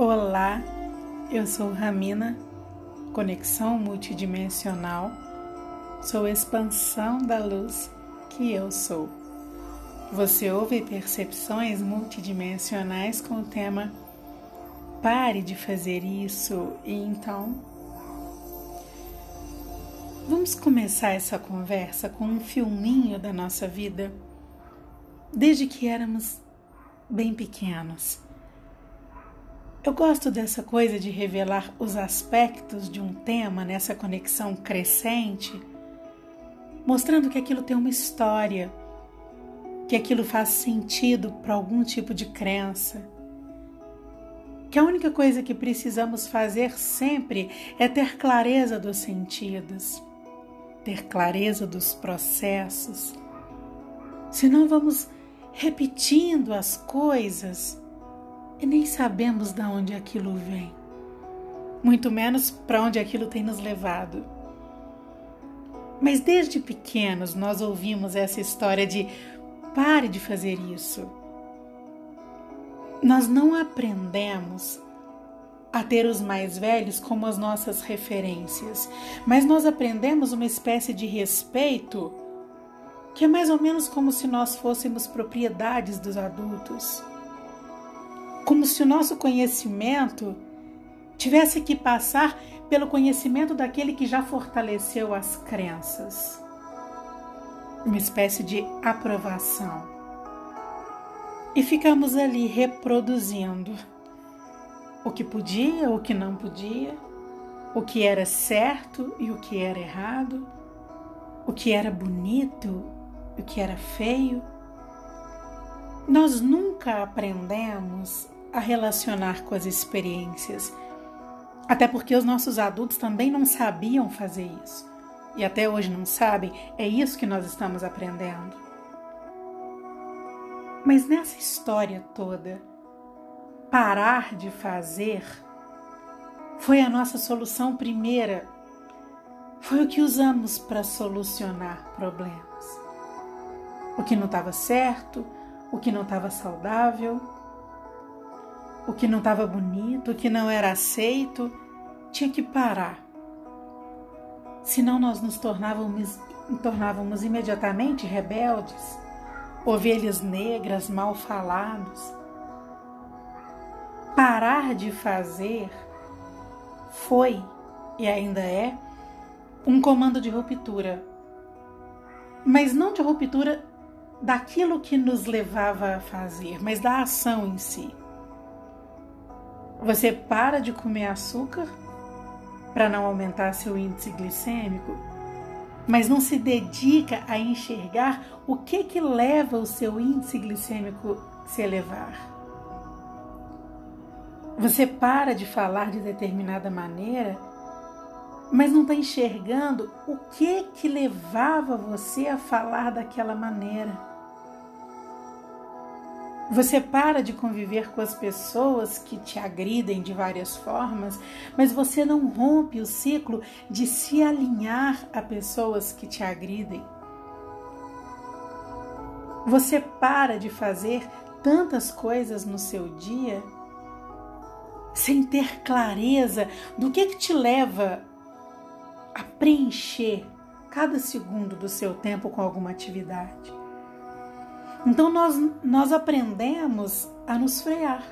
Olá, eu sou Ramina, conexão multidimensional, sou expansão da luz que eu sou. Você ouve percepções multidimensionais com o tema Pare de fazer isso e então. Vamos começar essa conversa com um filminho da nossa vida desde que éramos bem pequenos. Eu gosto dessa coisa de revelar os aspectos de um tema nessa conexão crescente, mostrando que aquilo tem uma história, que aquilo faz sentido para algum tipo de crença. Que a única coisa que precisamos fazer sempre é ter clareza dos sentidos, ter clareza dos processos. Senão vamos repetindo as coisas e nem sabemos de onde aquilo vem, muito menos para onde aquilo tem nos levado. Mas desde pequenos nós ouvimos essa história de pare de fazer isso. Nós não aprendemos a ter os mais velhos como as nossas referências, mas nós aprendemos uma espécie de respeito que é mais ou menos como se nós fôssemos propriedades dos adultos como se o nosso conhecimento tivesse que passar pelo conhecimento daquele que já fortaleceu as crenças. Uma espécie de aprovação. E ficamos ali reproduzindo o que podia, o que não podia, o que era certo e o que era errado, o que era bonito, o que era feio. Nós nunca aprendemos a relacionar com as experiências. Até porque os nossos adultos também não sabiam fazer isso. E até hoje não sabem, é isso que nós estamos aprendendo. Mas nessa história toda, parar de fazer foi a nossa solução primeira. Foi o que usamos para solucionar problemas. O que não estava certo, o que não estava saudável, o que não estava bonito, o que não era aceito, tinha que parar. Senão nós nos tornávamos, tornávamos imediatamente rebeldes, ovelhas negras, mal falados. Parar de fazer foi e ainda é um comando de ruptura, mas não de ruptura daquilo que nos levava a fazer, mas da ação em si. Você para de comer açúcar para não aumentar seu índice glicêmico, mas não se dedica a enxergar o que que leva o seu índice glicêmico se elevar. Você para de falar de determinada maneira, mas não está enxergando o que que levava você a falar daquela maneira. Você para de conviver com as pessoas que te agridem de várias formas, mas você não rompe o ciclo de se alinhar a pessoas que te agridem. Você para de fazer tantas coisas no seu dia sem ter clareza do que, que te leva a preencher cada segundo do seu tempo com alguma atividade. Então nós, nós aprendemos a nos frear,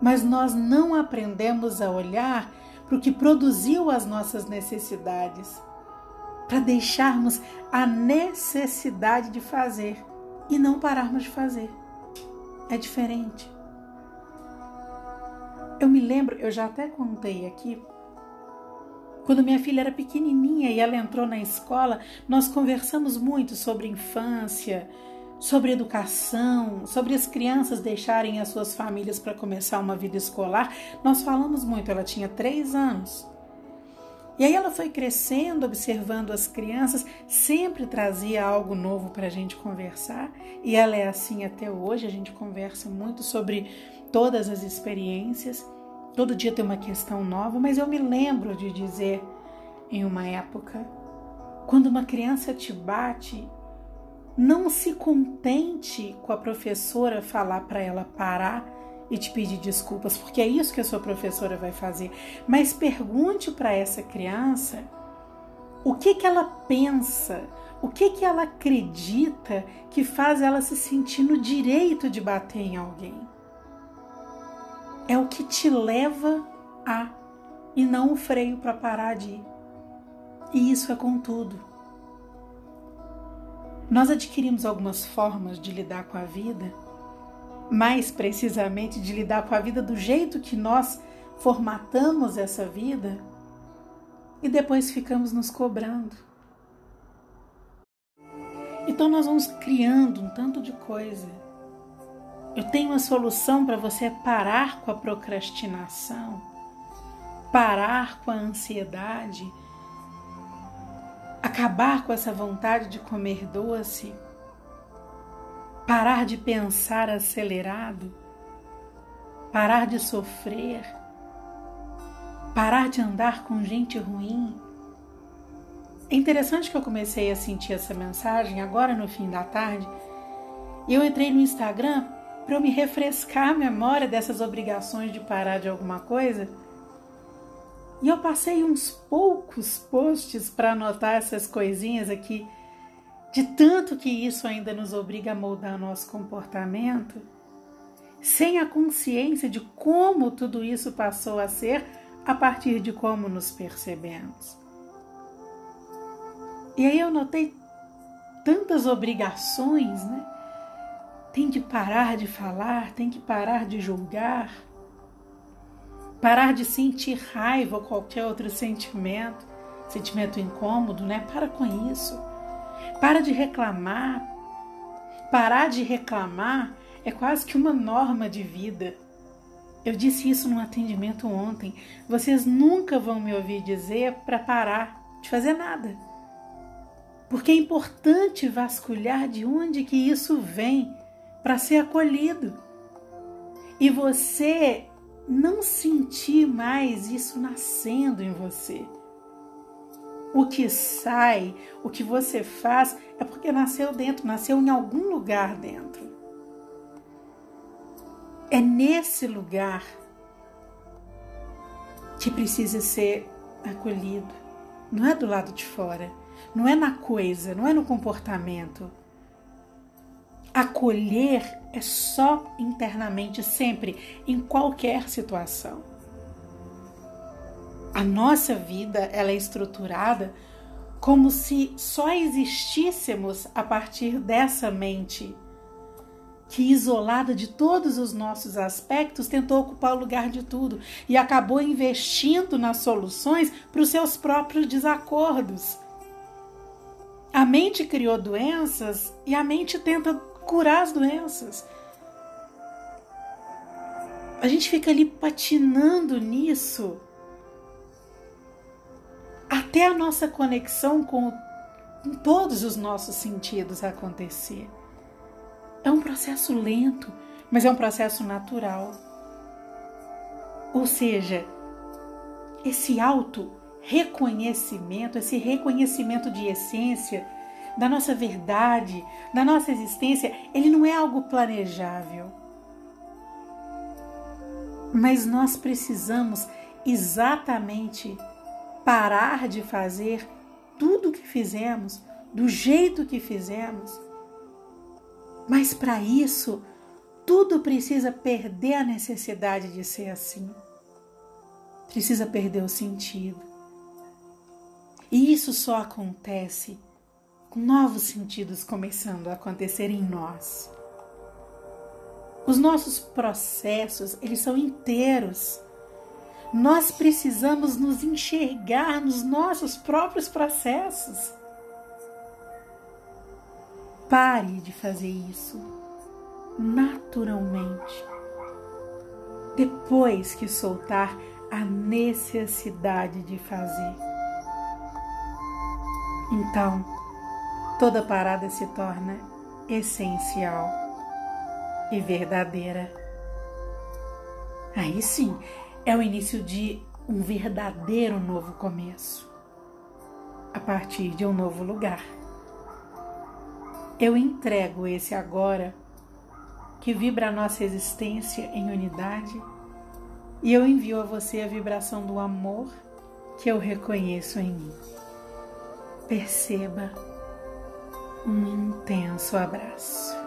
mas nós não aprendemos a olhar para o que produziu as nossas necessidades, para deixarmos a necessidade de fazer e não pararmos de fazer. É diferente. Eu me lembro, eu já até contei aqui, quando minha filha era pequenininha e ela entrou na escola, nós conversamos muito sobre infância, sobre educação, sobre as crianças deixarem as suas famílias para começar uma vida escolar. Nós falamos muito, ela tinha três anos. E aí ela foi crescendo, observando as crianças, sempre trazia algo novo para a gente conversar. E ela é assim até hoje, a gente conversa muito sobre todas as experiências. Todo dia tem uma questão nova, mas eu me lembro de dizer em uma época, quando uma criança te bate, não se contente com a professora falar para ela parar e te pedir desculpas, porque é isso que a sua professora vai fazer. Mas pergunte para essa criança o que, que ela pensa, o que, que ela acredita que faz ela se sentir no direito de bater em alguém. É o que te leva a e não o freio para parar de ir. E isso é com tudo. Nós adquirimos algumas formas de lidar com a vida mais precisamente de lidar com a vida do jeito que nós formatamos essa vida e depois ficamos nos cobrando. Então nós vamos criando um tanto de coisa. Eu tenho uma solução para você parar com a procrastinação, parar com a ansiedade, acabar com essa vontade de comer doce parar de pensar acelerado, parar de sofrer, parar de andar com gente ruim. É interessante que eu comecei a sentir essa mensagem agora no fim da tarde. E eu entrei no Instagram para eu me refrescar a memória dessas obrigações de parar de alguma coisa. E eu passei uns poucos posts para anotar essas coisinhas aqui de tanto que isso ainda nos obriga a moldar nosso comportamento, sem a consciência de como tudo isso passou a ser a partir de como nos percebemos. E aí eu notei tantas obrigações, né? Tem que parar de falar, tem que parar de julgar, parar de sentir raiva ou qualquer outro sentimento, sentimento incômodo, né? Para com isso. Para de reclamar. Parar de reclamar é quase que uma norma de vida. Eu disse isso num atendimento ontem. Vocês nunca vão me ouvir dizer para parar de fazer nada. Porque é importante vasculhar de onde que isso vem para ser acolhido. E você não sentir mais isso nascendo em você. O que sai, o que você faz, é porque nasceu dentro, nasceu em algum lugar dentro. É nesse lugar que precisa ser acolhido. Não é do lado de fora, não é na coisa, não é no comportamento. Acolher é só internamente, sempre, em qualquer situação. A nossa vida ela é estruturada como se só existíssemos a partir dessa mente que, isolada de todos os nossos aspectos, tentou ocupar o lugar de tudo e acabou investindo nas soluções para os seus próprios desacordos. A mente criou doenças e a mente tenta curar as doenças. A gente fica ali patinando nisso até a nossa conexão com, com todos os nossos sentidos acontecer. É um processo lento, mas é um processo natural. Ou seja, esse auto reconhecimento, esse reconhecimento de essência, da nossa verdade, da nossa existência, ele não é algo planejável. Mas nós precisamos exatamente parar de fazer tudo o que fizemos, do jeito que fizemos. Mas para isso, tudo precisa perder a necessidade de ser assim. Precisa perder o sentido. E isso só acontece novos sentidos começando a acontecer em nós. Os nossos processos, eles são inteiros. Nós precisamos nos enxergar nos nossos próprios processos. Pare de fazer isso naturalmente. Depois que soltar a necessidade de fazer. Então, toda parada se torna essencial e verdadeira. Aí sim, é o início de um verdadeiro novo começo, a partir de um novo lugar. Eu entrego esse agora que vibra a nossa existência em unidade, e eu envio a você a vibração do amor que eu reconheço em mim. Perceba um intenso abraço.